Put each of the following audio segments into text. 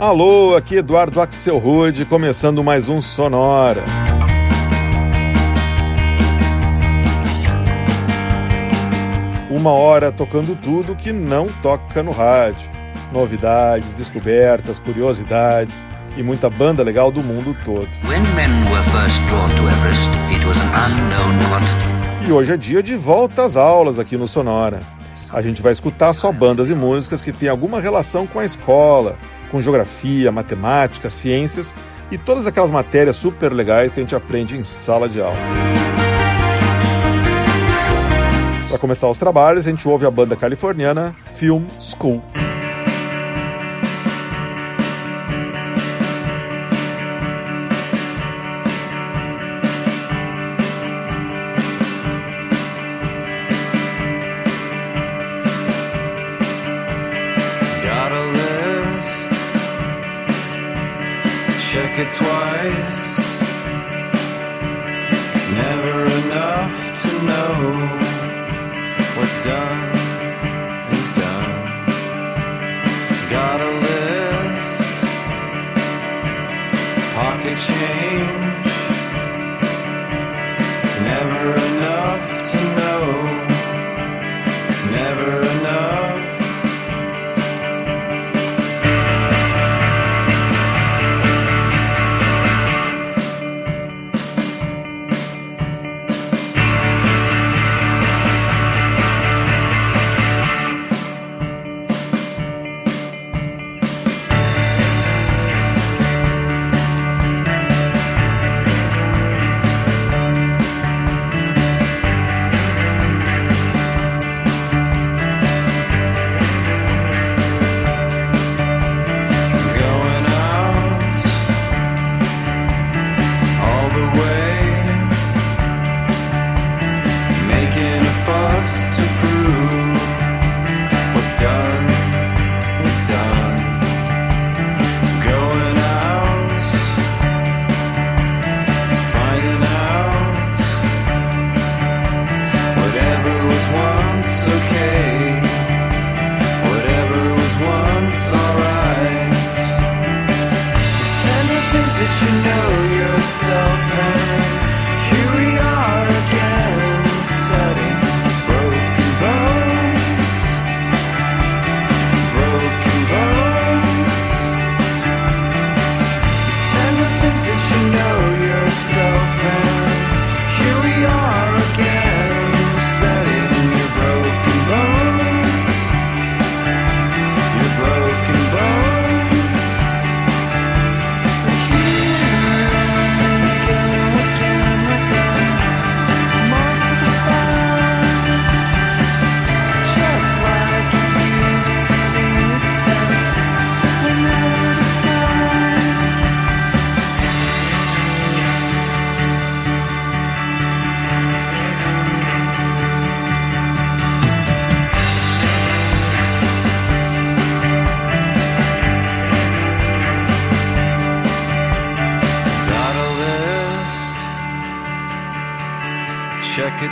Alô, aqui Eduardo Axel Rude, começando mais um Sonora. Uma hora tocando tudo que não toca no rádio. Novidades, descobertas, curiosidades e muita banda legal do mundo todo. E hoje é dia de volta às aulas aqui no Sonora. A gente vai escutar só bandas e músicas que têm alguma relação com a escola, com geografia, matemática, ciências e todas aquelas matérias super legais que a gente aprende em sala de aula. Para começar os trabalhos, a gente ouve a banda californiana Film School.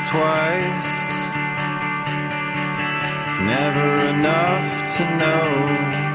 twice. It's never enough to know.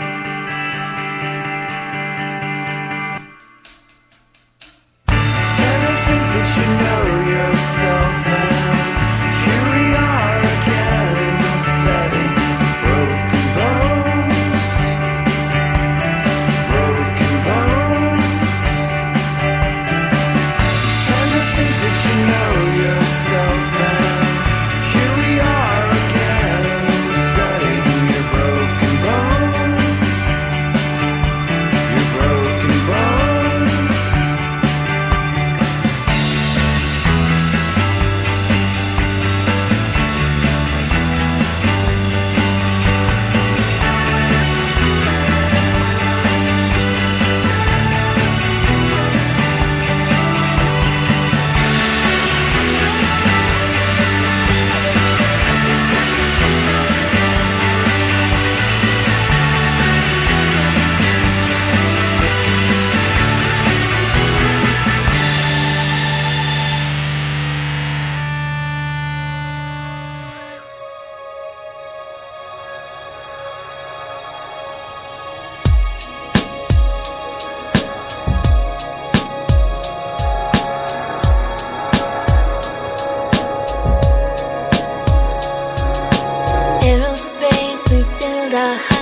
the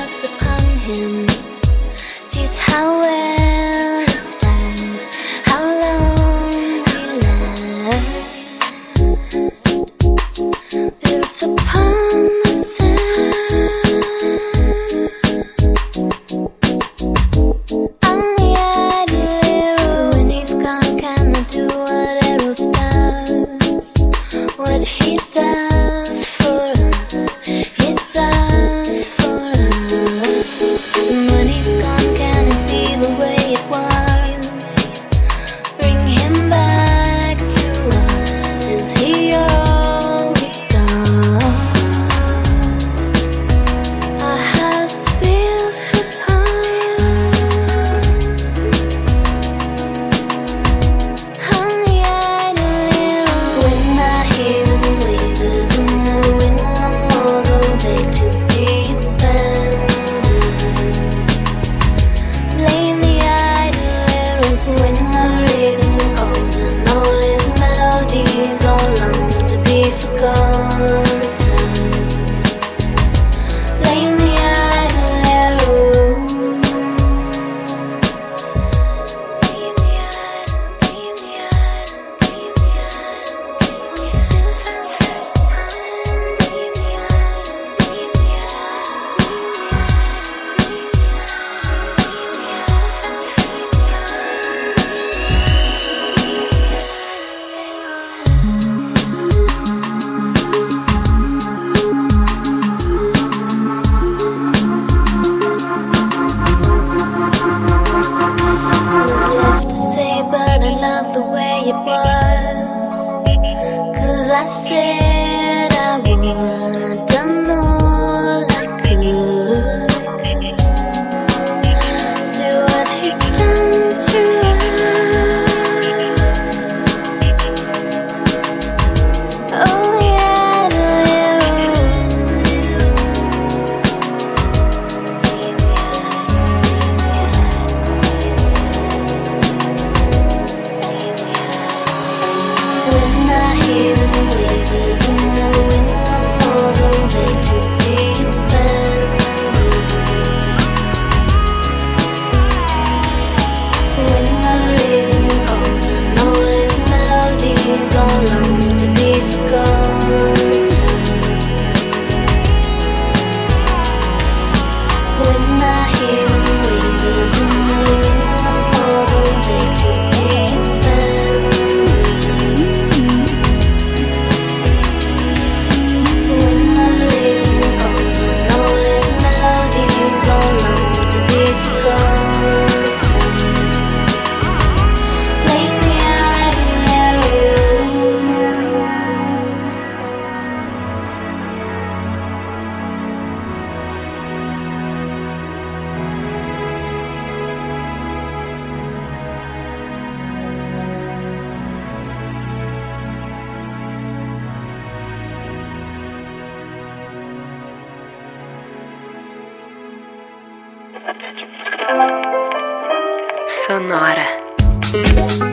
Sonora.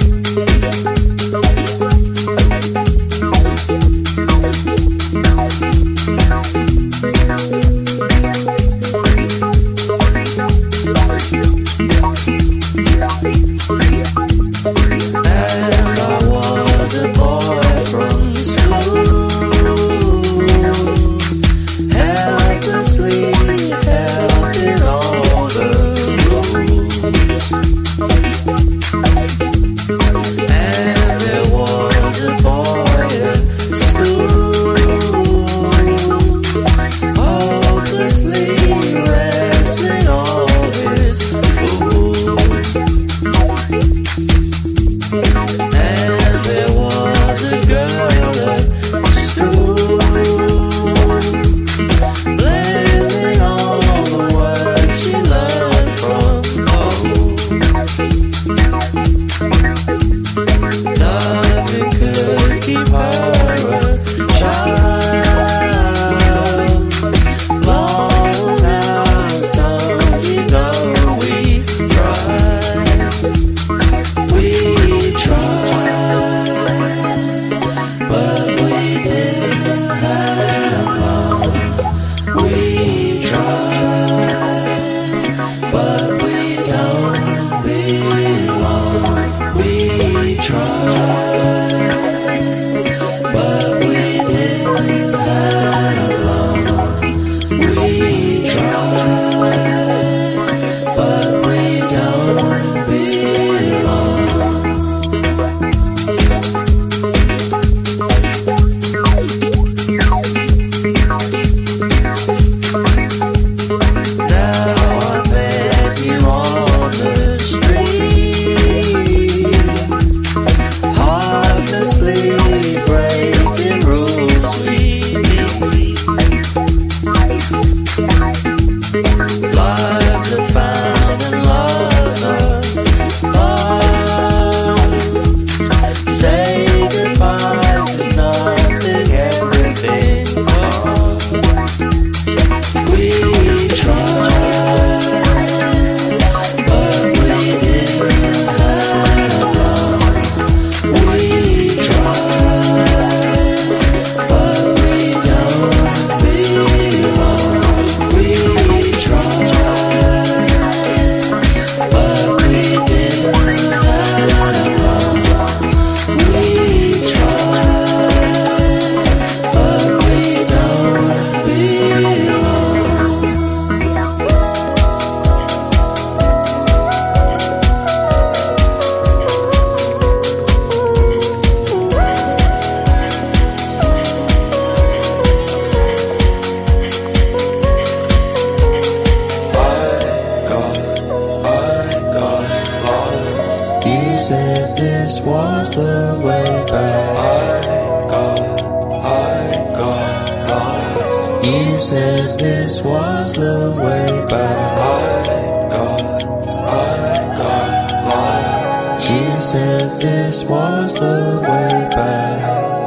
Said this was the way back.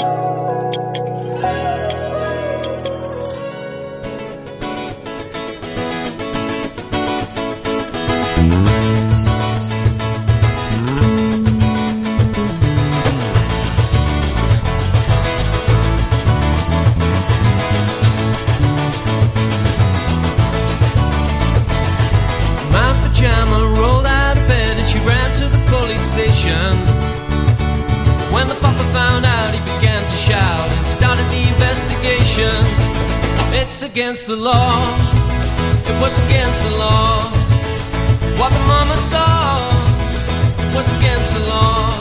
Against the law. It was against the law. What the mama saw was against the law.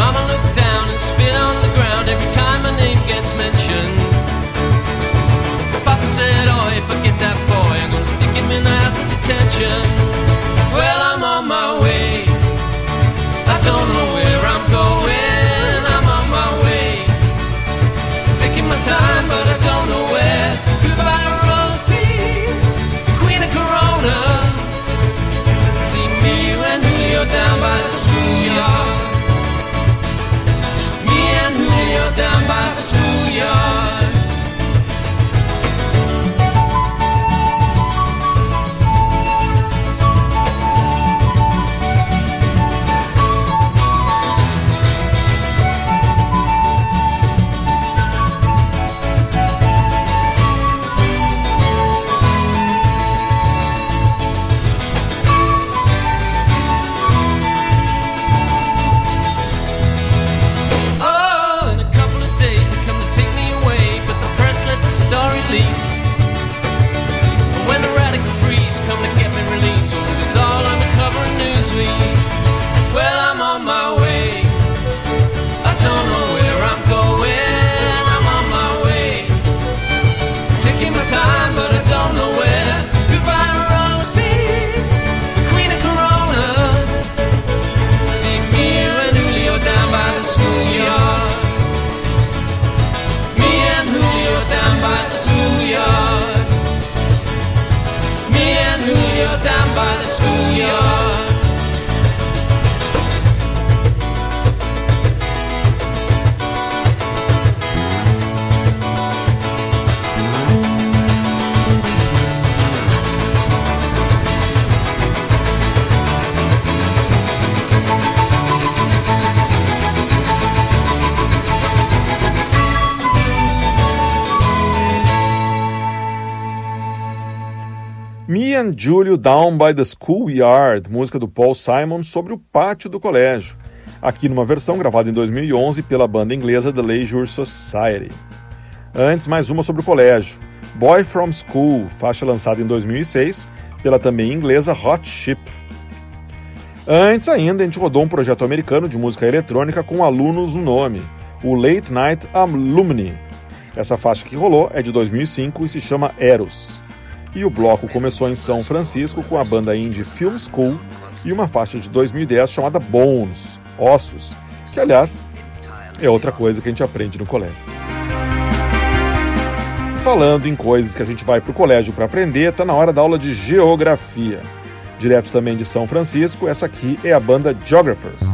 Mama looked down and spit on the ground every time my name gets mentioned. Papa said, Oh, if I get that boy, I'm gonna stick him in the house of detention. Well, I'm on my way. I don't know where schoolyard. Me and Julio down by And Julio Down by the Schoolyard, música do Paul Simon sobre o pátio do colégio, aqui numa versão gravada em 2011 pela banda inglesa The Leisure Society. Antes, mais uma sobre o colégio, Boy From School, faixa lançada em 2006 pela também inglesa Hot Chip. Antes ainda, a gente rodou um projeto americano de música eletrônica com alunos no nome, o Late Night Alumni. Essa faixa que rolou é de 2005 e se chama Eros. E o bloco começou em São Francisco com a banda indie Film School e uma faixa de 2010 chamada Bones, Ossos, que aliás é outra coisa que a gente aprende no colégio. Falando em coisas que a gente vai para o colégio para aprender, tá na hora da aula de geografia. Direto também de São Francisco, essa aqui é a banda Geographers.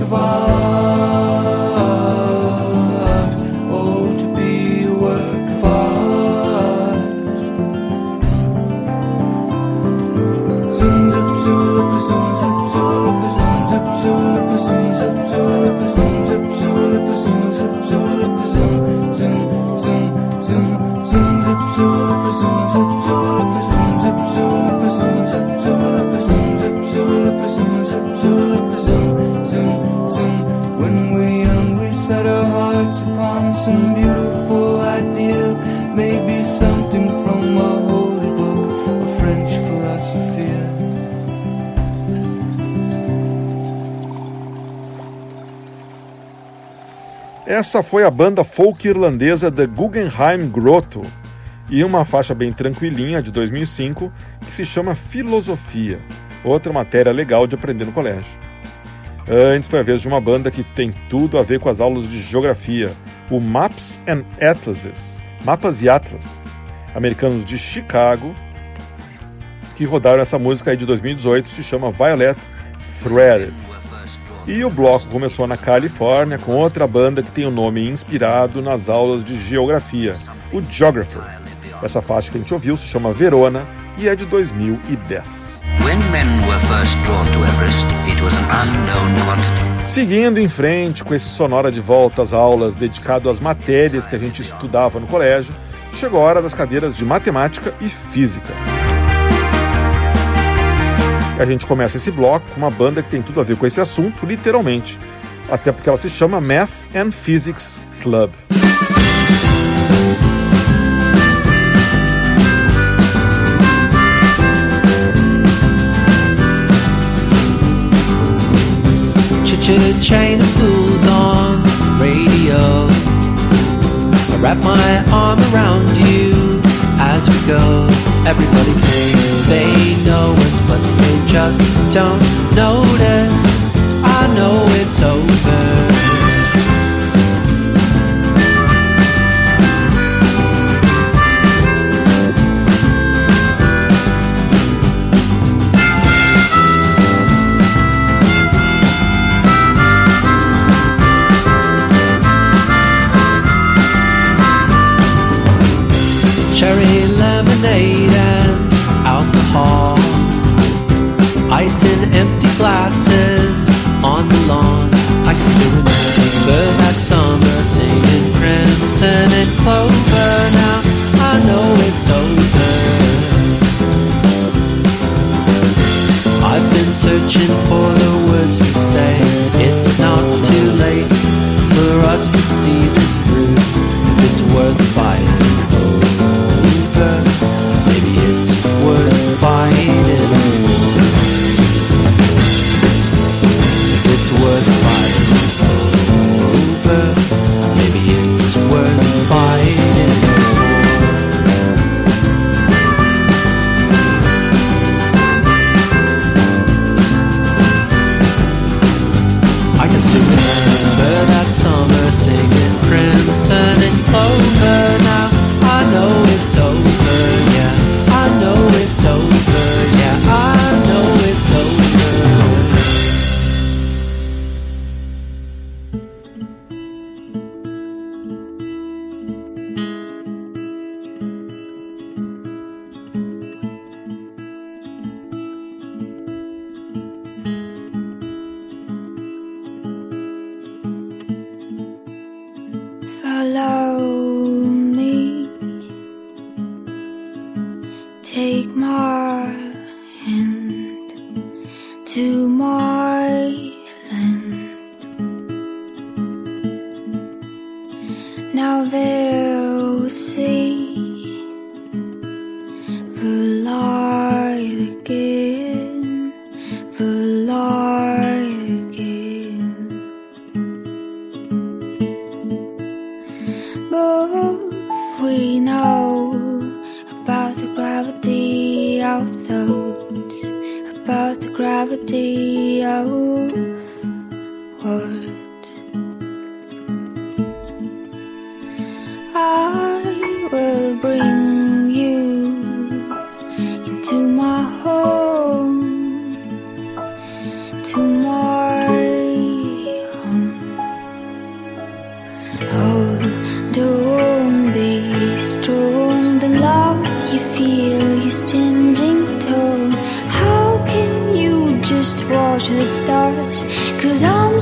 Of art. Essa foi a banda folk irlandesa The Guggenheim Grotto e uma faixa bem tranquilinha de 2005 que se chama Filosofia, outra matéria legal de aprender no colégio. Antes foi a vez de uma banda que tem tudo a ver com as aulas de geografia, o Maps and Atlases, Mapas e Atlas, americanos de Chicago, que rodaram essa música aí de 2018, se chama Violet Threaded. E o bloco começou na Califórnia com outra banda que tem o um nome inspirado nas aulas de geografia, o Geographer. Essa faixa que a gente ouviu se chama Verona e é de 2010. When men were first drawn to Everest, it was an unknown quantity. Seguindo em frente com esse sonora de volta às aulas dedicado às matérias que a gente estudava no colégio, chegou a hora das cadeiras de matemática e física. A gente começa esse bloco com uma banda que tem tudo a ver com esse assunto, literalmente, até porque ela se chama Math and Physics Club. Chain of fools on radio. I wrap my arm around you as we go. Everybody thinks they know us, but they just don't notice. I know it's over. hall. Ice in empty glasses on the lawn. I can still remember that summer singing crimson and clover. Now I know it's over. I've been searching for the words to say. It's not too late for us to see.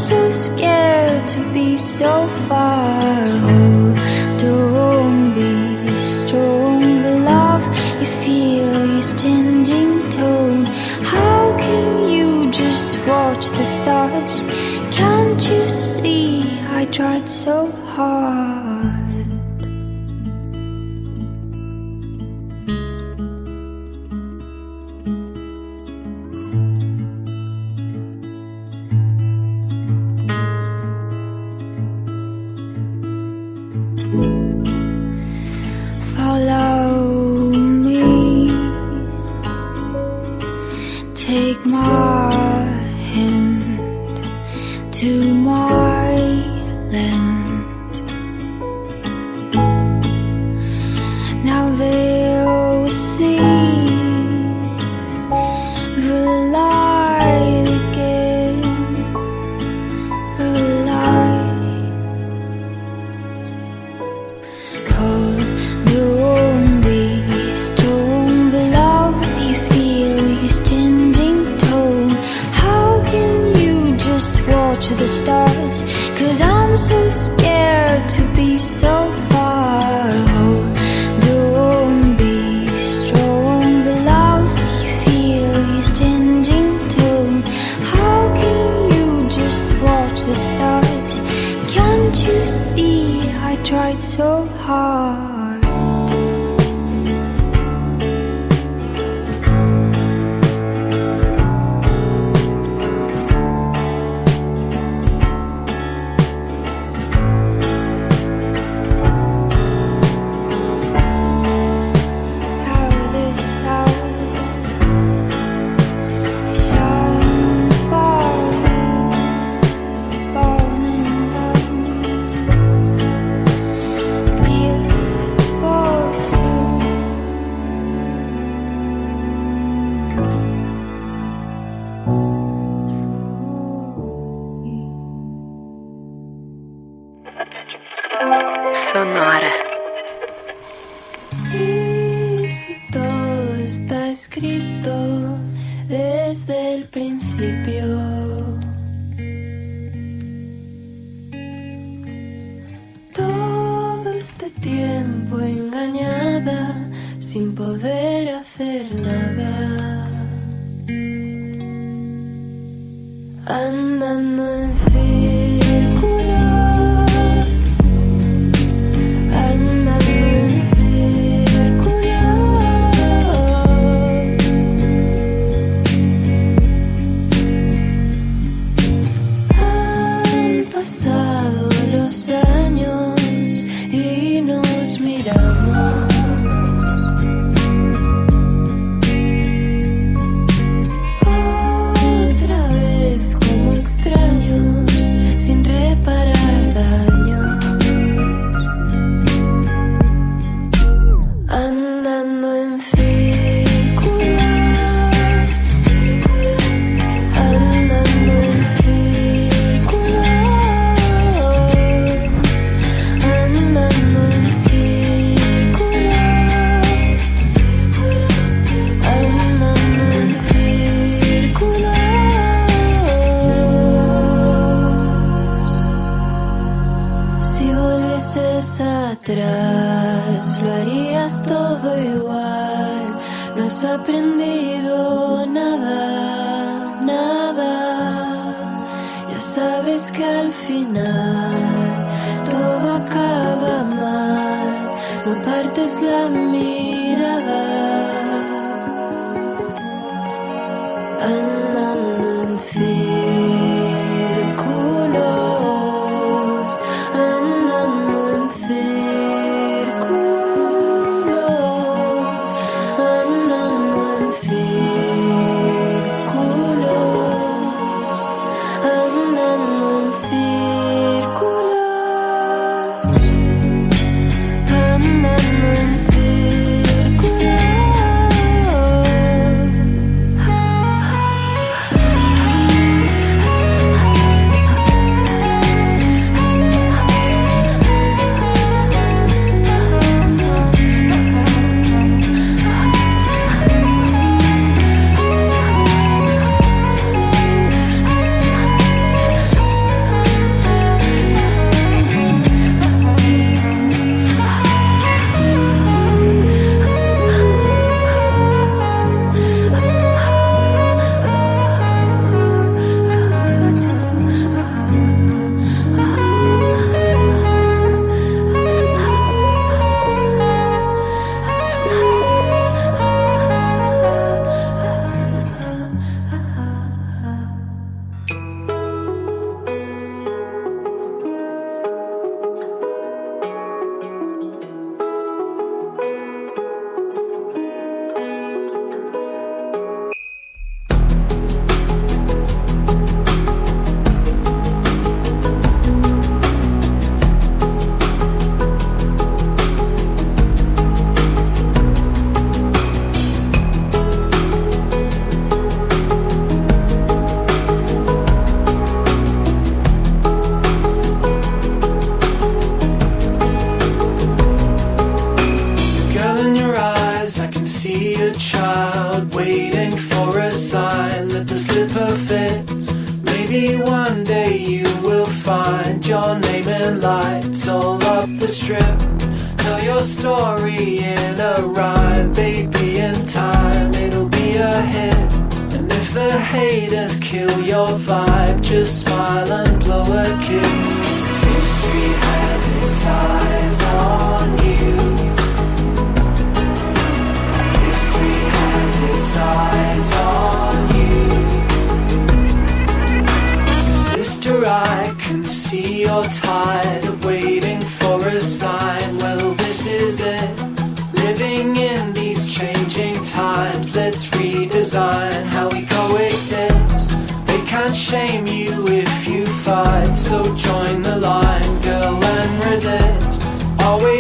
So scared to be so far. Oh,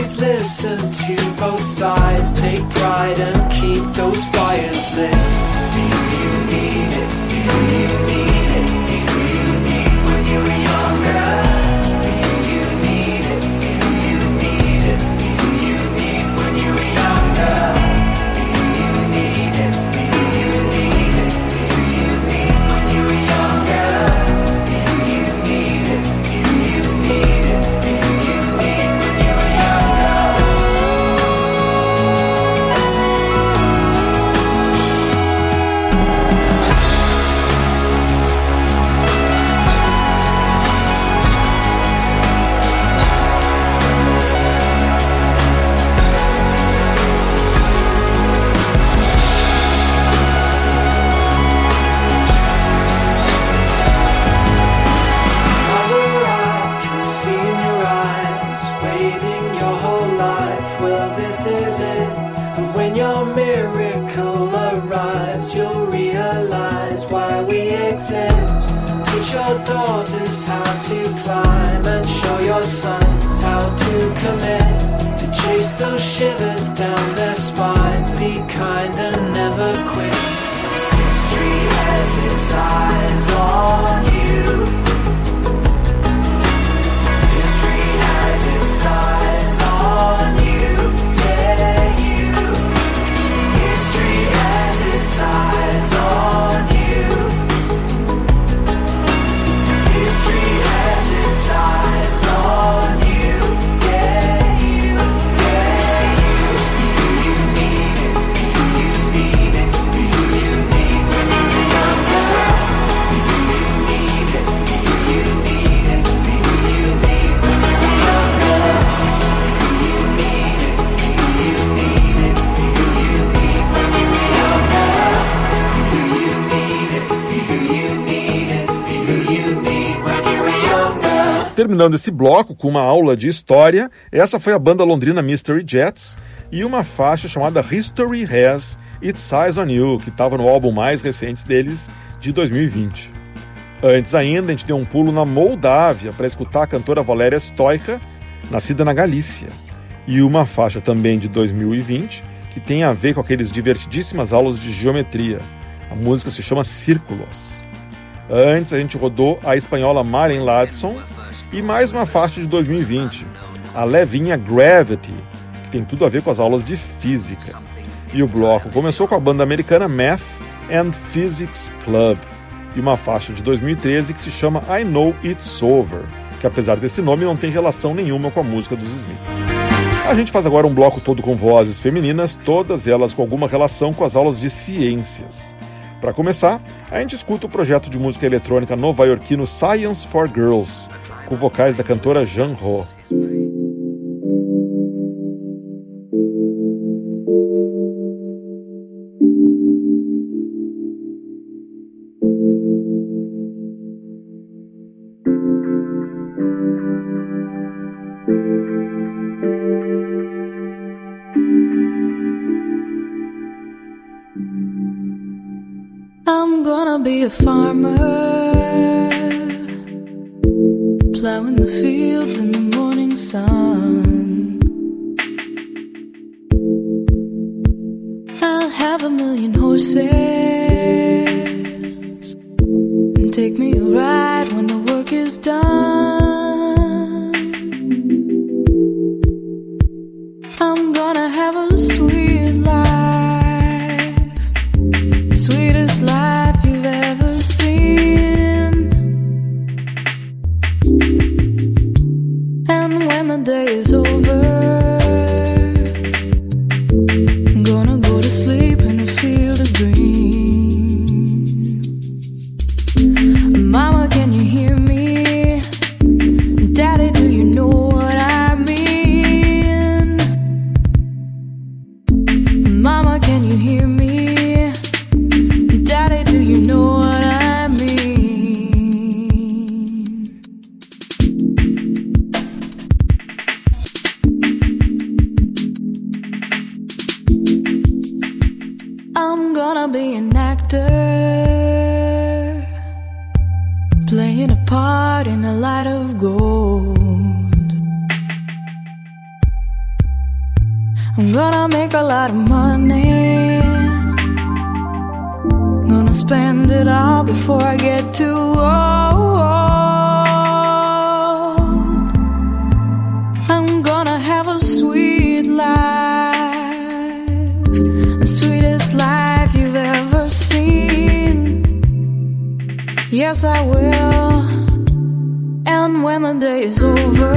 always listen to both sides. Take pride and keep those fires lit. Be Terminando esse bloco com uma aula de história, essa foi a banda londrina Mystery Jets e uma faixa chamada History Has Its Eyes on You, que estava no álbum mais recente deles, de 2020. Antes ainda, a gente deu um pulo na Moldávia para escutar a cantora Valéria Stoica, nascida na Galícia, e uma faixa também de 2020 que tem a ver com aqueles divertidíssimas aulas de geometria. A música se chama Círculos. Antes a gente rodou a espanhola Maren Ladson e mais uma faixa de 2020, a levinha Gravity, que tem tudo a ver com as aulas de física. E o bloco começou com a banda americana Math and Physics Club e uma faixa de 2013 que se chama I Know It's Over, que apesar desse nome não tem relação nenhuma com a música dos Smiths. A gente faz agora um bloco todo com vozes femininas, todas elas com alguma relação com as aulas de ciências. Para começar, a gente escuta o projeto de música eletrônica nova-iorquino Science for Girls, com vocais da cantora Jean Ho. I'm gonna be a farmer, plowing the fields in the morning sun. The sweetest life you've ever seen. Yes, I will. And when the day is over,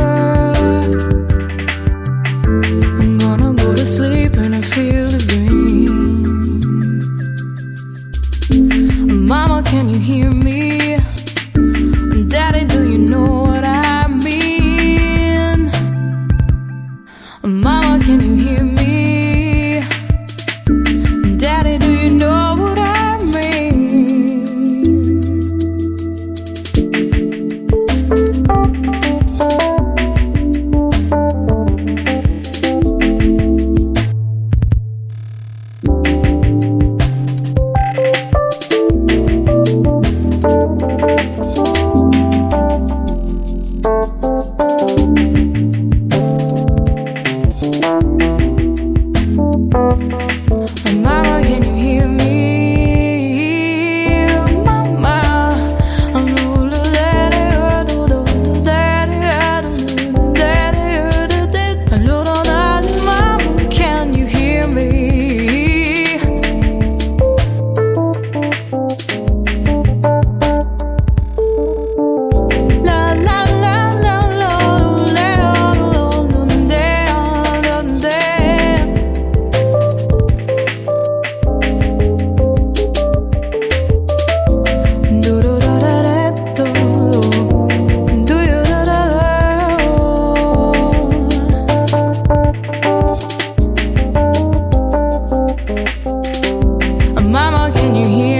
I'm gonna go to sleep in a field Can you hear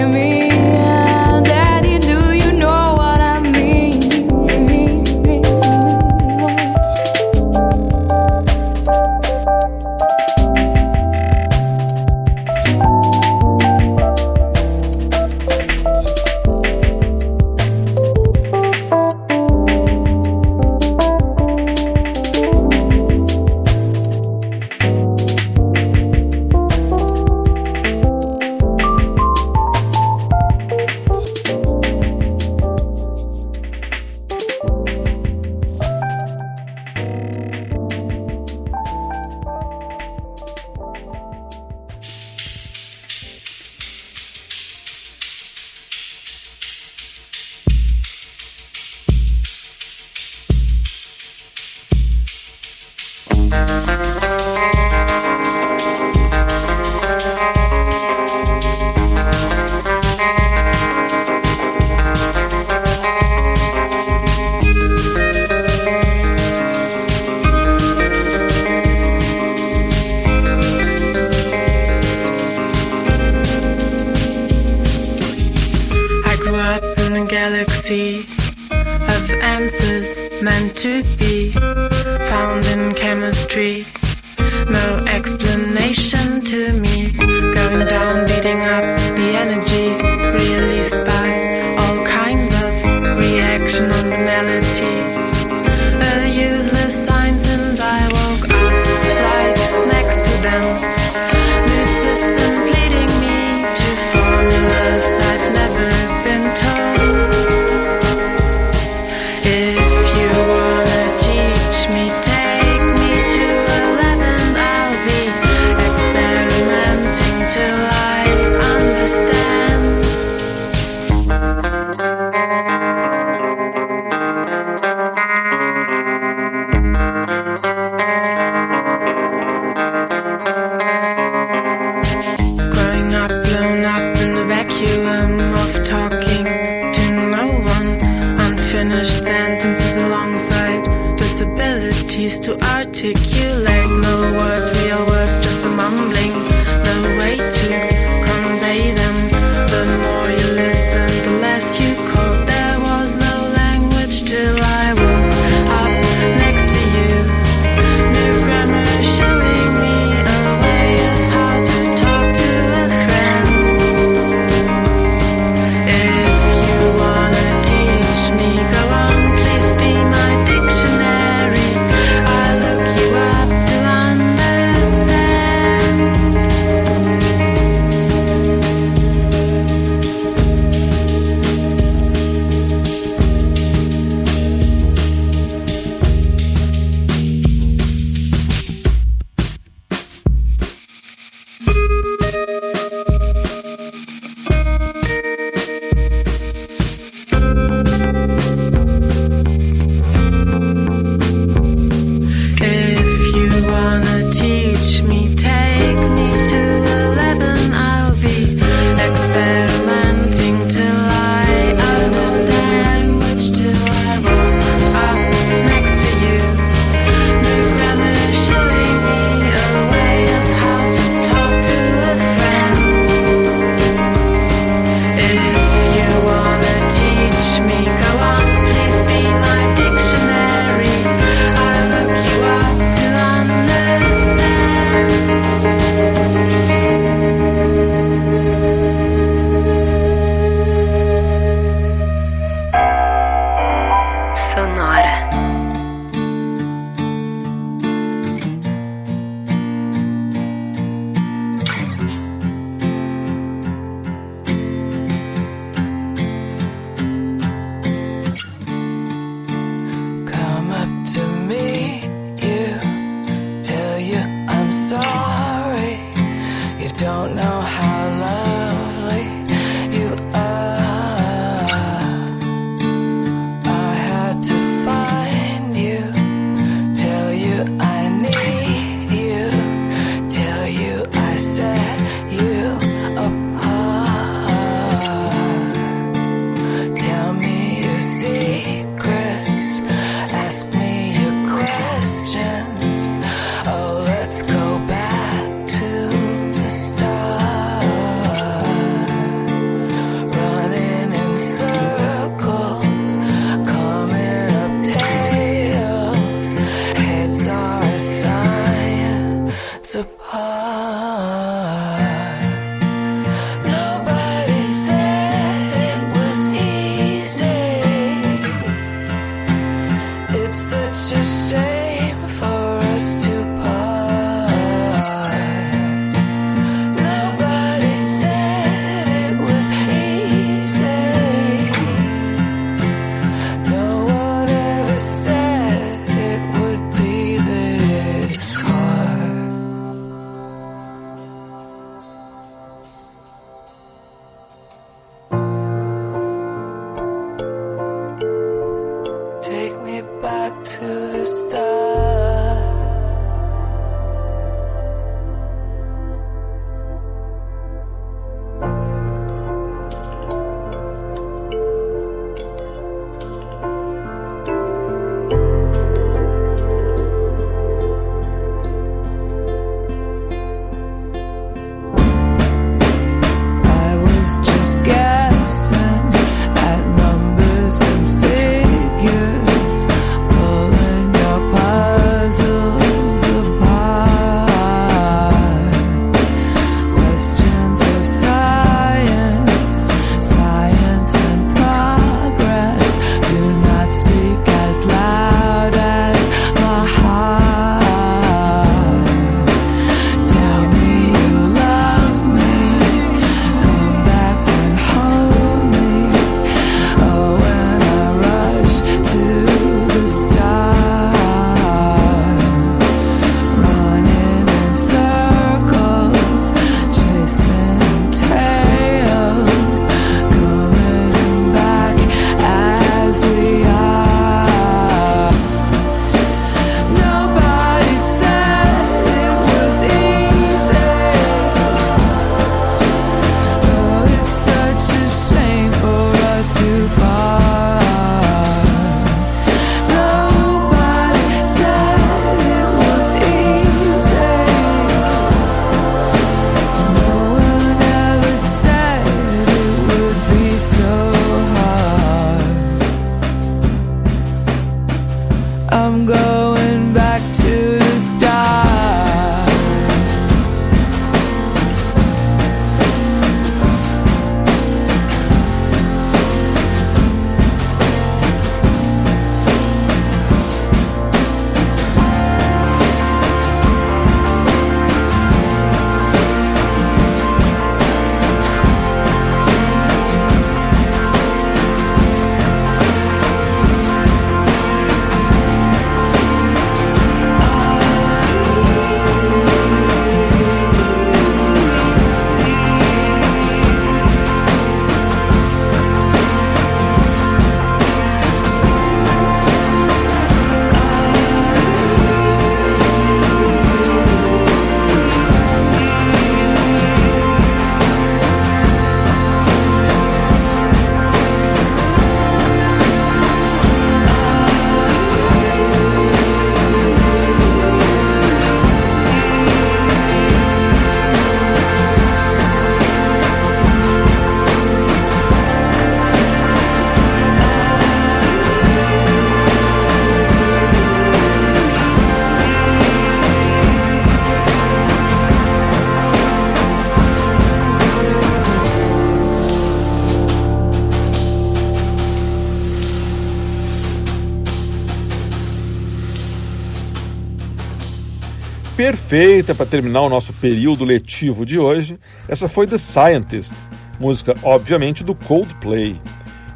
Perfeita para terminar o nosso período letivo de hoje, essa foi The Scientist, música obviamente do Coldplay.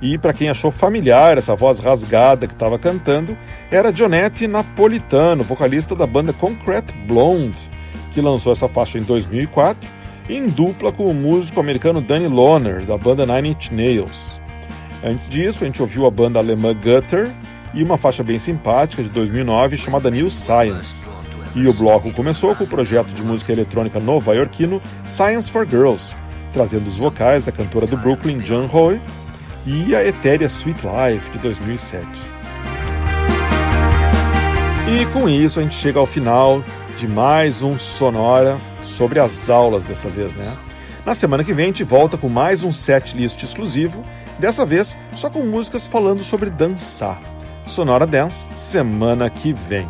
E para quem achou familiar essa voz rasgada que estava cantando, era Jonette Napolitano, vocalista da banda Concrete Blonde, que lançou essa faixa em 2004 em dupla com o músico americano Danny Lohner, da banda Nine Inch Nails. Antes disso, a gente ouviu a banda alemã Gutter e uma faixa bem simpática de 2009 chamada New Science. E o bloco começou com o projeto de música eletrônica nova-iorquino Science for Girls, trazendo os vocais da cantora do Brooklyn John Hoy e a etérea Sweet Life de 2007. E com isso a gente chega ao final de mais um Sonora sobre as aulas dessa vez, né? Na semana que vem a gente volta com mais um set list exclusivo, dessa vez só com músicas falando sobre dançar. Sonora Dance, semana que vem.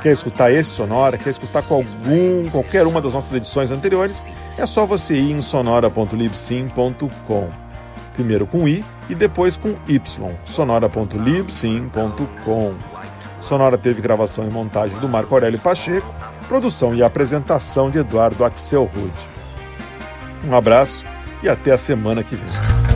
Quer escutar esse Sonora? Quer escutar com algum, qualquer uma das nossas edições anteriores? É só você ir em sonora.libsim.com. Primeiro com i e depois com y. sonora.libsim.com. Sonora teve gravação e montagem do Marco Aurélio Pacheco, produção e apresentação de Eduardo Axel Rude. Um abraço e até a semana que vem.